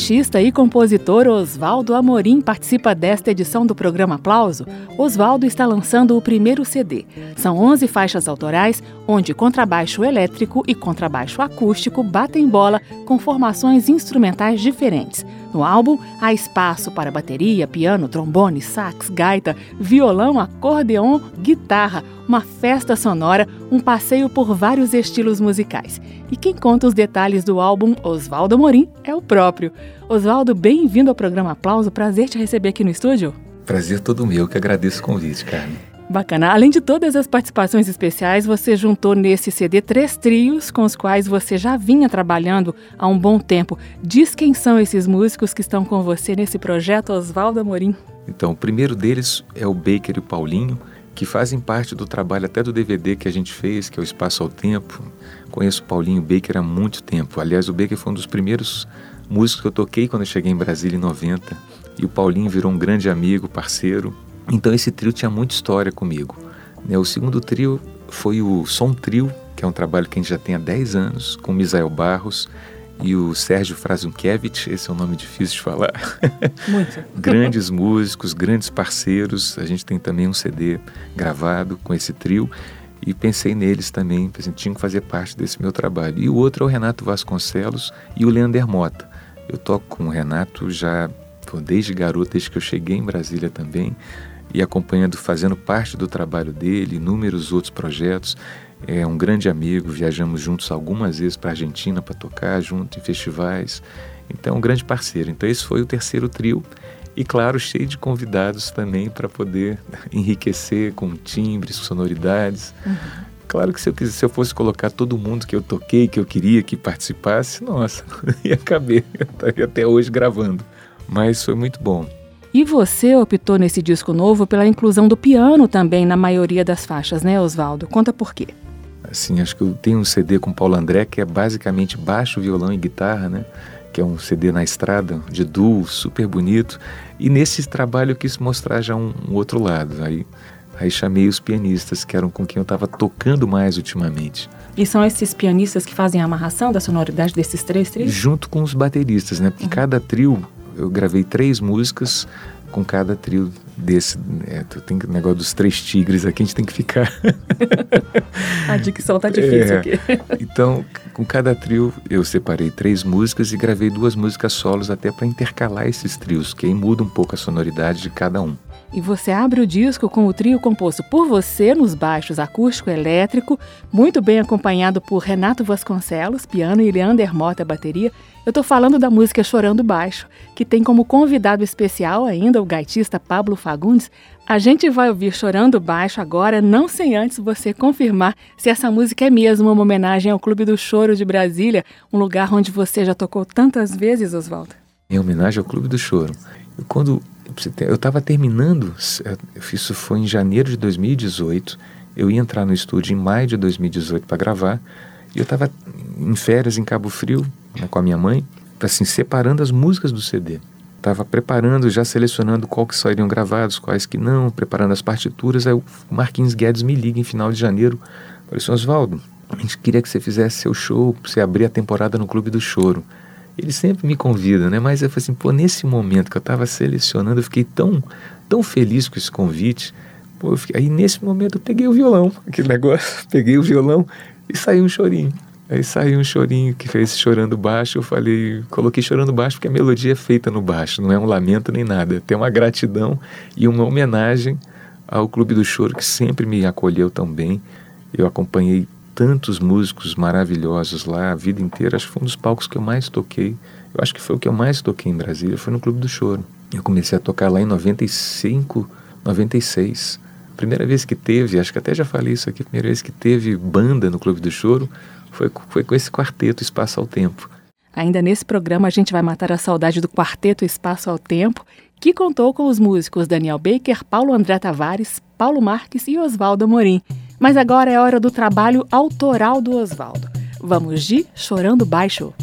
Contrabaixista e compositor Oswaldo Amorim participa desta edição do programa Aplauso. Oswaldo está lançando o primeiro CD. São 11 faixas autorais, onde contrabaixo elétrico e contrabaixo acústico batem bola com formações instrumentais diferentes. No álbum, há espaço para bateria, piano, trombone, sax, gaita, violão, acordeon, guitarra, uma festa sonora, um passeio por vários estilos musicais. E quem conta os detalhes do álbum Oswaldo Amorim é o próprio. Oswaldo, bem-vindo ao programa Aplauso. Prazer te receber aqui no estúdio. Prazer todo meu, que agradeço o convite, Carmen. Bacana. Além de todas as participações especiais, você juntou nesse CD três trios com os quais você já vinha trabalhando há um bom tempo. Diz quem são esses músicos que estão com você nesse projeto Oswaldo Amorim. Então, o primeiro deles é o Baker e o Paulinho, que fazem parte do trabalho até do DVD que a gente fez, que é o Espaço ao Tempo. Conheço o Paulinho Baker há muito tempo. Aliás, o Baker foi um dos primeiros músicos que eu toquei quando eu cheguei em Brasília em 90. E o Paulinho virou um grande amigo, parceiro. Então esse trio tinha muita história comigo. Né, o segundo trio foi o Som Trio, que é um trabalho que a gente já tem há 10 anos, com o Misael Barros e o Sérgio Frazunkiewicz, esse é um nome difícil de falar. Muito. grandes músicos, grandes parceiros. A gente tem também um CD gravado com esse trio e pensei neles também, pensei, tinha que fazer parte desse meu trabalho. E o outro é o Renato Vasconcelos e o Leander Mota. Eu toco com o Renato já desde garoto, desde que eu cheguei em Brasília também, e acompanhando, fazendo parte do trabalho dele, inúmeros outros projetos. É um grande amigo, viajamos juntos algumas vezes para a Argentina para tocar junto em festivais. Então, um grande parceiro. Então, esse foi o terceiro trio. E, claro, cheio de convidados também para poder enriquecer com timbres, sonoridades. Uhum. Claro que se eu, quisesse, se eu fosse colocar todo mundo que eu toquei, que eu queria que participasse, nossa, ia caber. Eu estaria até hoje gravando. Mas foi muito bom. E você optou nesse disco novo pela inclusão do piano também na maioria das faixas, né, Oswaldo? Conta por quê. Assim, acho que eu tenho um CD com Paulo André que é basicamente baixo, violão e guitarra, né? Que é um CD na estrada, de duo, super bonito. E nesse trabalho eu quis mostrar já um, um outro lado. Aí, aí chamei os pianistas, que eram com quem eu estava tocando mais ultimamente. E são esses pianistas que fazem a amarração da sonoridade desses três trios? Junto com os bateristas, né? Porque uhum. cada trio eu gravei três músicas com cada trio desse. É, tem o negócio dos três tigres aqui, a gente tem que ficar. a dicção tá difícil é, aqui. então, com cada trio, eu separei três músicas e gravei duas músicas solos até para intercalar esses trios, que aí muda um pouco a sonoridade de cada um. E você abre o disco com o trio composto por você nos baixos acústico elétrico, muito bem acompanhado por Renato Vasconcelos, piano, e Leander Mota, bateria. Eu estou falando da música Chorando Baixo, que tem como convidado especial ainda o gaitista Pablo Fagundes. A gente vai ouvir Chorando Baixo agora, não sem antes você confirmar se essa música é mesmo uma homenagem ao Clube do Choro de Brasília, um lugar onde você já tocou tantas vezes, Oswaldo. Em homenagem ao Clube do Choro. Quando eu estava terminando, isso foi em janeiro de 2018. Eu ia entrar no estúdio em maio de 2018 para gravar. E eu estava em férias em Cabo Frio né, com a minha mãe, assim, separando as músicas do CD. Estava preparando, já selecionando qual que seriam gravados, quais que não, preparando as partituras. Aí o Marquinhos Guedes me liga em final de janeiro. Falei assim, Oswaldo, a gente queria que você fizesse seu show, você abrir a temporada no Clube do Choro ele sempre me convida, né? Mas eu falei assim, pô, nesse momento que eu estava selecionando, eu fiquei tão, tão feliz com esse convite. Pô, fiquei, aí nesse momento eu peguei o violão, aquele negócio, peguei o violão e saiu um chorinho. Aí saiu um chorinho que fez chorando baixo. Eu falei, coloquei chorando baixo porque a melodia é feita no baixo, não é um lamento nem nada. Tem uma gratidão e uma homenagem ao Clube do Choro que sempre me acolheu tão bem. Eu acompanhei tantos músicos maravilhosos lá a vida inteira. Acho que foi um dos palcos que eu mais toquei. Eu acho que foi o que eu mais toquei em Brasília, foi no Clube do Choro. Eu comecei a tocar lá em 95, 96. Primeira vez que teve, acho que até já falei isso aqui, primeira vez que teve banda no Clube do Choro foi, foi com esse quarteto Espaço ao Tempo. Ainda nesse programa, a gente vai matar a saudade do quarteto Espaço ao Tempo, que contou com os músicos Daniel Baker, Paulo André Tavares, Paulo Marques e Oswaldo Amorim. Mas agora é hora do trabalho autoral do Oswaldo. Vamos de Chorando Baixo.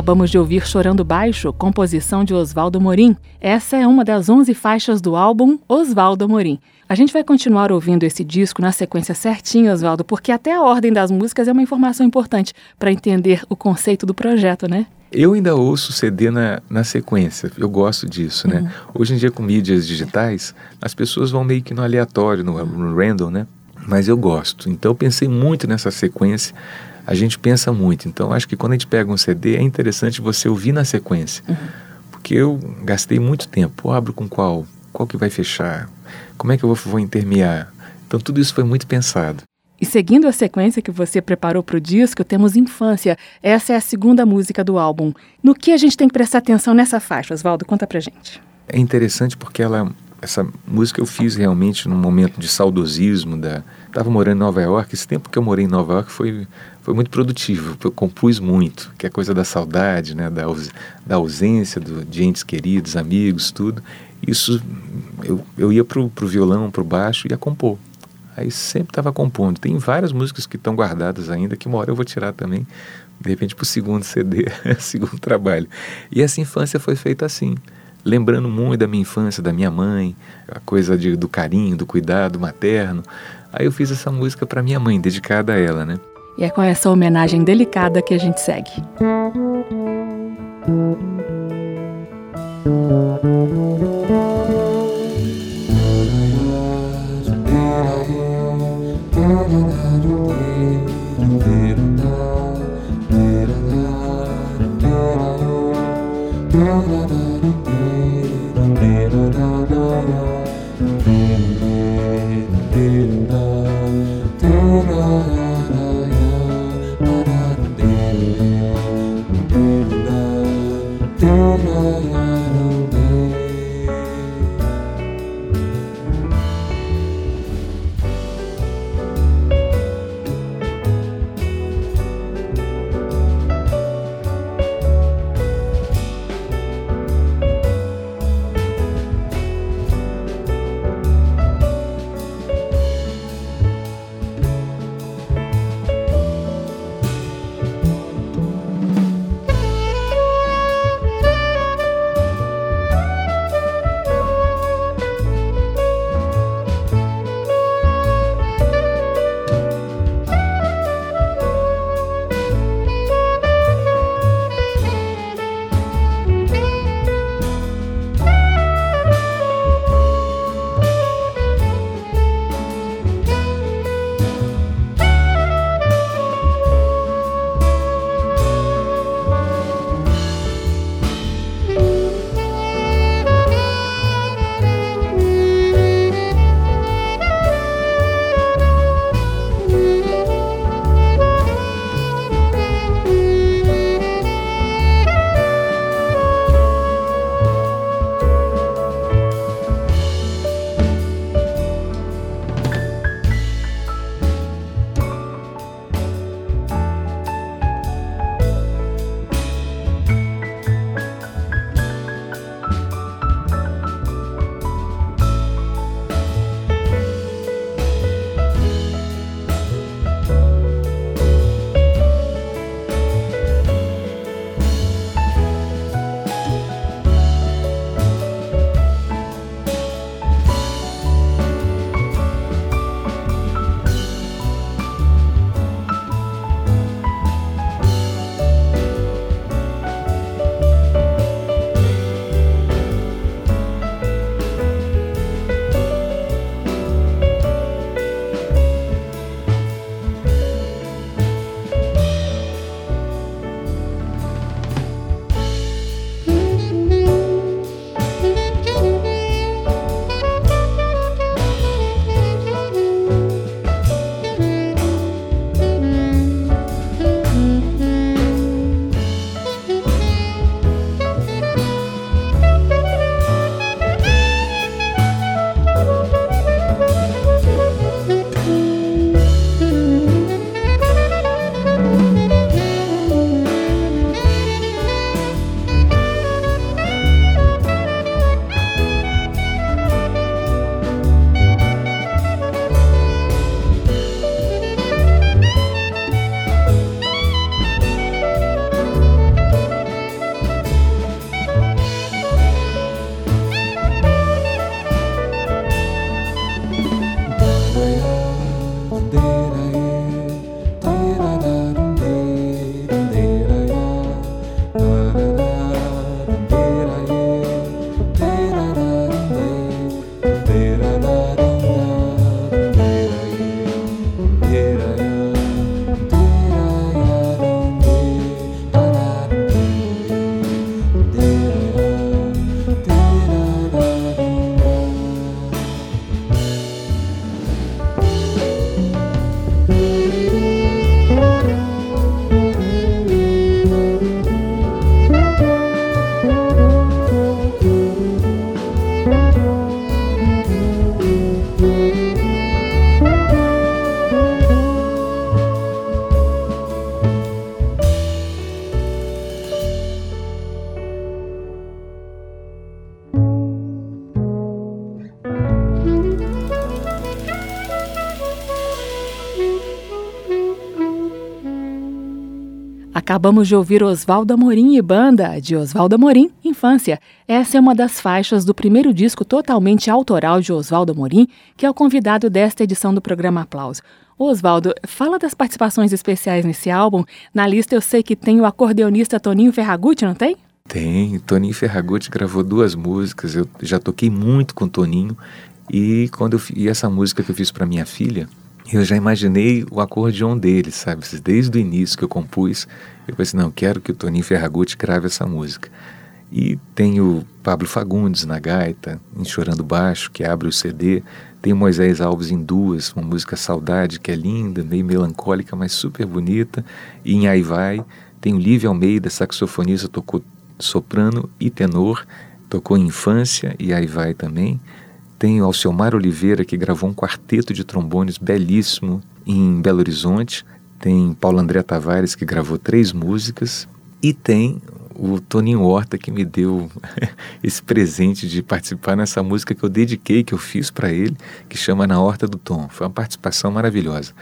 Acabamos de ouvir Chorando Baixo, composição de Oswaldo Morim. Essa é uma das 11 faixas do álbum Oswaldo Morim. A gente vai continuar ouvindo esse disco na sequência certinha, Oswaldo, porque até a ordem das músicas é uma informação importante para entender o conceito do projeto, né? Eu ainda ouço CD na, na sequência, eu gosto disso, né? Uhum. Hoje em dia, com mídias digitais, as pessoas vão meio que no aleatório, no, no random, né? Mas eu gosto. Então, eu pensei muito nessa sequência. A gente pensa muito. Então, acho que quando a gente pega um CD, é interessante você ouvir na sequência. Uhum. Porque eu gastei muito tempo. Eu abro com qual? Qual que vai fechar? Como é que eu vou, vou intermear? Então tudo isso foi muito pensado. E seguindo a sequência que você preparou para o disco, temos Infância. Essa é a segunda música do álbum. No que a gente tem que prestar atenção nessa faixa, Oswaldo? Conta pra gente. É interessante porque ela, essa música eu fiz realmente num momento de saudosismo. Da, estava morando em Nova York. Esse tempo que eu morei em Nova York foi, foi muito produtivo. Eu compus muito, que é coisa da saudade, né? da, da ausência do, de entes queridos, amigos, tudo isso eu, eu ia pro, pro violão, pro baixo e ia compor. Aí sempre estava compondo. Tem várias músicas que estão guardadas ainda, que uma hora eu vou tirar também, de repente pro segundo CD, segundo trabalho. E essa infância foi feita assim, lembrando muito da minha infância, da minha mãe, a coisa de, do carinho, do cuidado materno. Aí eu fiz essa música para minha mãe, dedicada a ela, né? E é com essa homenagem delicada que a gente segue. Acabamos de ouvir Oswaldo Amorim e Banda, de Oswaldo Amorim, Infância. Essa é uma das faixas do primeiro disco totalmente autoral de Oswaldo Amorim, que é o convidado desta edição do programa Aplauso. Oswaldo, fala das participações especiais nesse álbum. Na lista eu sei que tem o acordeonista Toninho Ferragutti, não tem? Tem, Toninho Ferragutti gravou duas músicas, eu já toquei muito com Toninho e quando eu, e essa música que eu fiz para minha filha, eu já imaginei o acordeon dele, sabe? Desde o início que eu compus, eu pensei, não, quero que o Toninho Ferragutti grave essa música. E tem o Pablo Fagundes na gaita, em Chorando Baixo, que abre o CD. Tem Moisés Alves em duas, uma música Saudade, que é linda, meio melancólica, mas super bonita. E em Aí Vai, tem o Lívia Almeida, saxofonista, tocou soprano e tenor, tocou Infância e Aí Vai também. Tem o Alcemar Oliveira, que gravou um quarteto de trombones belíssimo em Belo Horizonte. Tem Paulo André Tavares, que gravou três músicas. E tem o Toninho Horta, que me deu esse presente de participar nessa música que eu dediquei, que eu fiz para ele, que chama Na Horta do Tom. Foi uma participação maravilhosa.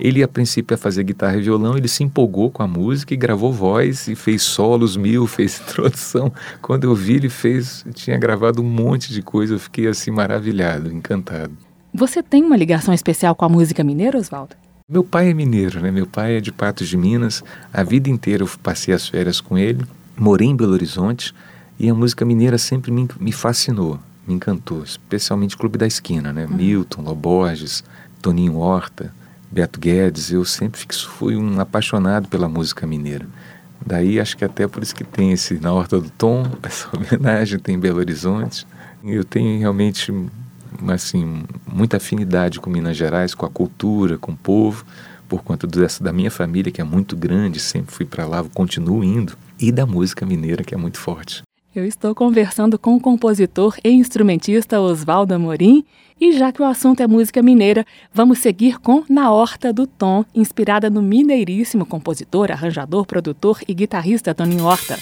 Ele, a princípio, ia fazer guitarra e violão, ele se empolgou com a música e gravou voz e fez solos mil, fez introdução. Quando eu vi, ele fez, tinha gravado um monte de coisa, eu fiquei assim maravilhado, encantado. Você tem uma ligação especial com a música mineira, Oswaldo? Meu pai é mineiro, né? Meu pai é de Patos de Minas. A vida inteira eu passei as férias com ele, morei em Belo Horizonte e a música mineira sempre me, me fascinou, me encantou, especialmente Clube da Esquina, né? Uhum. Milton, Loborges, Toninho Horta. Beto Guedes, eu sempre fui um apaixonado pela música mineira. Daí acho que até por isso que tem esse Na Horta do Tom, essa homenagem tem em Belo Horizonte. Eu tenho realmente assim, muita afinidade com Minas Gerais, com a cultura, com o povo, por conta dessa, da minha família, que é muito grande, sempre fui para lá, continuo indo, e da música mineira, que é muito forte. Eu estou conversando com o compositor e instrumentista Oswaldo Amorim e já que o assunto é música mineira, vamos seguir com Na Horta do Tom, inspirada no mineiríssimo compositor, arranjador, produtor e guitarrista Toninho Horta.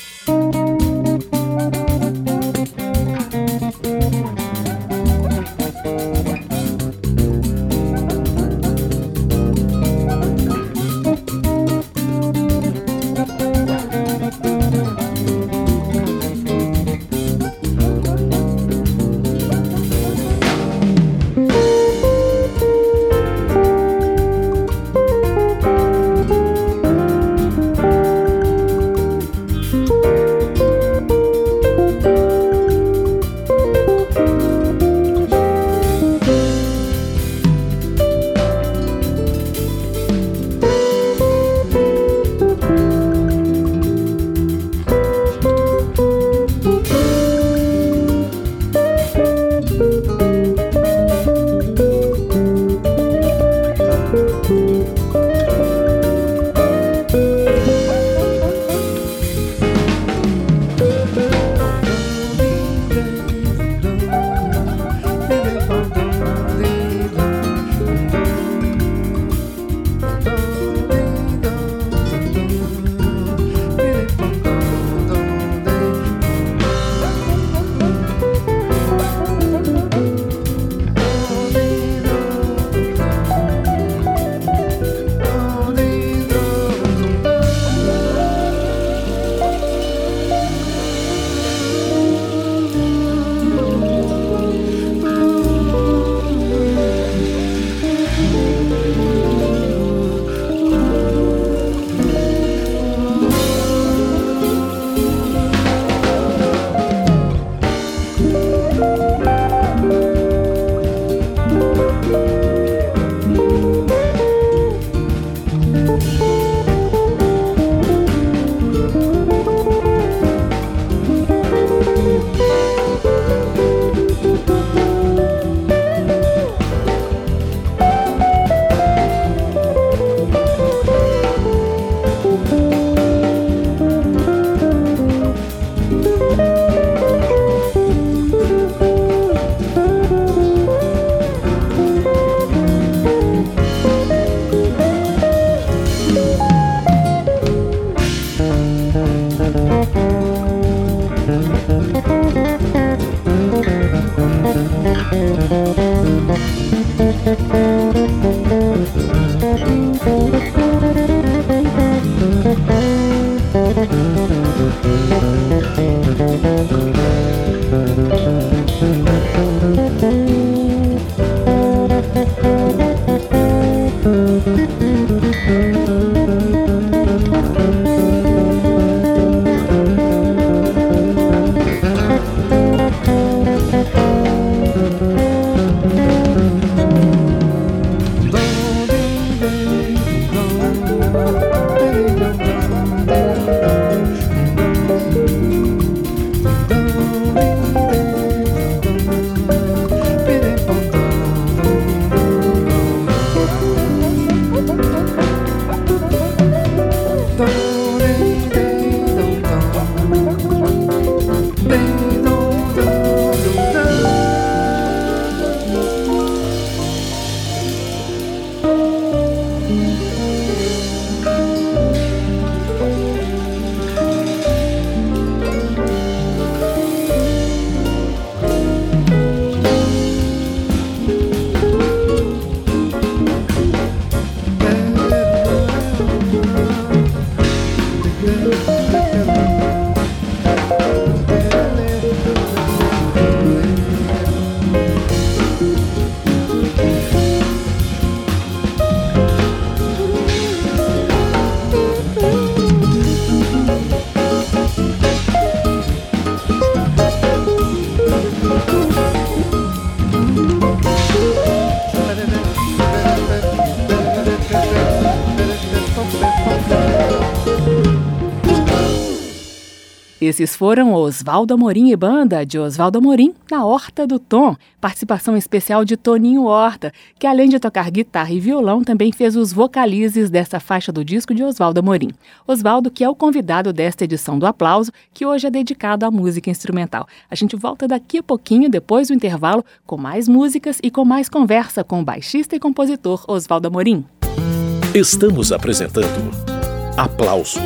Esses foram Oswaldo Amorim e banda de Oswaldo Amorim na Horta do Tom, participação especial de Toninho Horta, que além de tocar guitarra e violão, também fez os vocalizes dessa faixa do disco de Oswaldo Amorim. Oswaldo, que é o convidado desta edição do Aplauso, que hoje é dedicado à música instrumental. A gente volta daqui a pouquinho, depois do intervalo, com mais músicas e com mais conversa com o baixista e compositor Oswaldo Amorim. Estamos apresentando Aplauso